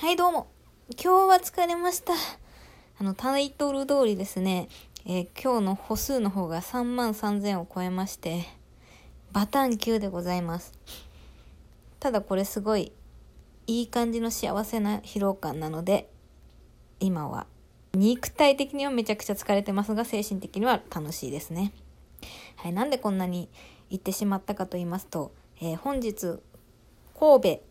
はい、どうも。今日は疲れました。あの、タイトル通りですね、えー今日の歩数の方が3万3000を超えまして、バタン級でございます。ただこれすごい、いい感じの幸せな疲労感なので、今は、肉体的にはめちゃくちゃ疲れてますが、精神的には楽しいですね。はい、なんでこんなに行ってしまったかと言いますと、えー本日、神戸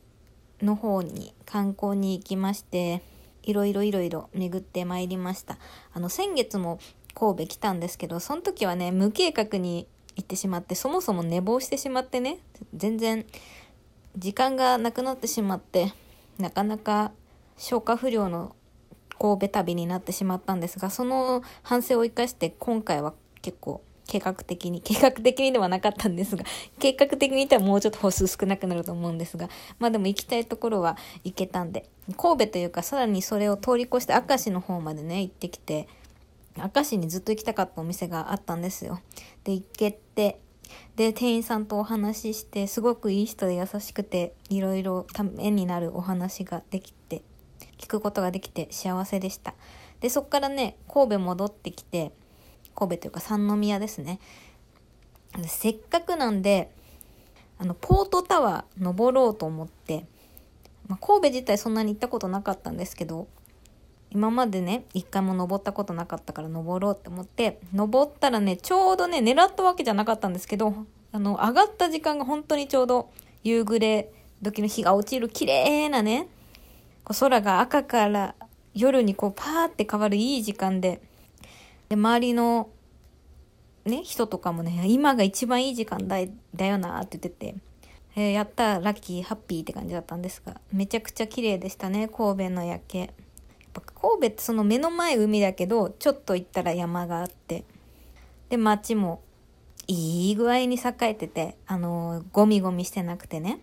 の方に観光に行きまして、いろいろいろいろ巡ってまいりました。あの、先月も神戸来たんですけど、その時はね、無計画に行ってしまって、そもそも寝坊してしまってね、全然時間がなくなってしまって、なかなか消化不良の神戸旅になってしまったんですが、その反省を生かして今回は結構計画的に、計画的にではなかったんですが、計画的に言ったらもうちょっと歩数少なくなると思うんですが、まあでも行きたいところは行けたんで、神戸というかさらにそれを通り越して明石の方までね、行ってきて、明石にずっと行きたかったお店があったんですよ。で、行けて、で、店員さんとお話しして、すごくいい人で優しくて、いろいろためになるお話ができて、聞くことができて幸せでした。で、そっからね、神戸戻ってきて、神戸というか三宮ですね。せっかくなんで、あの、ポートタワー登ろうと思って、まあ、神戸自体そんなに行ったことなかったんですけど、今までね、一回も登ったことなかったから登ろうって思って、登ったらね、ちょうどね、狙ったわけじゃなかったんですけど、あの、上がった時間が本当にちょうど夕暮れ時の日が落ちる綺麗なね、こう空が赤から夜にこうパーって変わるいい時間で、で、周りのね、人とかもね、今が一番いい時間だだよなって言ってて、えーやったラッキー、ハッピーって感じだったんですが、めちゃくちゃ綺麗でしたね、神戸の夜景。やっぱ神戸ってその目の前海だけど、ちょっと行ったら山があって、で、街もいい具合に栄えてて、あのーゴミゴミしてなくてね。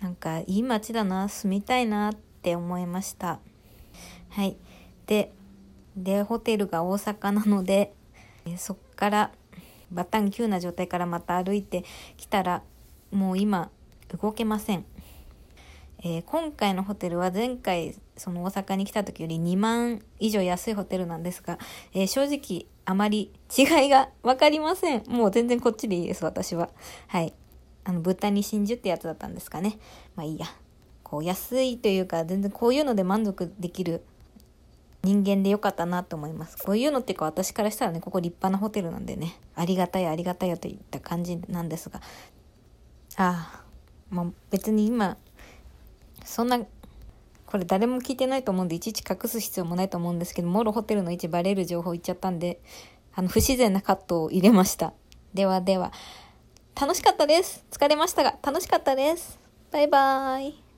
なんか、いい街だな、住みたいなって思いました。はい。で、で、ホテルが大阪なので、そっからバタン急な状態からまた歩いてきたらもう今動けません、えー今回のホテルは前回その大阪に来た時より2万以上安いホテルなんですが、えー正直あまり違いが分かりません。もう全然こっちでいいです私は。はい。あの豚に真珠ってやつだったんですかね。まあいいや。こう安いというか全然こういうので満足できる人間でよかったなと思います。こういうのっていうか私からしたらね、ここ立派なホテルなんでね、ありがたいありがたいよといった感じなんですが、ああ、まあ別に今、そんな、これ誰も聞いてないと思うんで、いちいち隠す必要もないと思うんですけど、もろホテルの位置バレる情報言っちゃったんで、あの、不自然なカットを入れました。ではでは、楽しかったです。疲れましたが、楽しかったです。バイバーイ。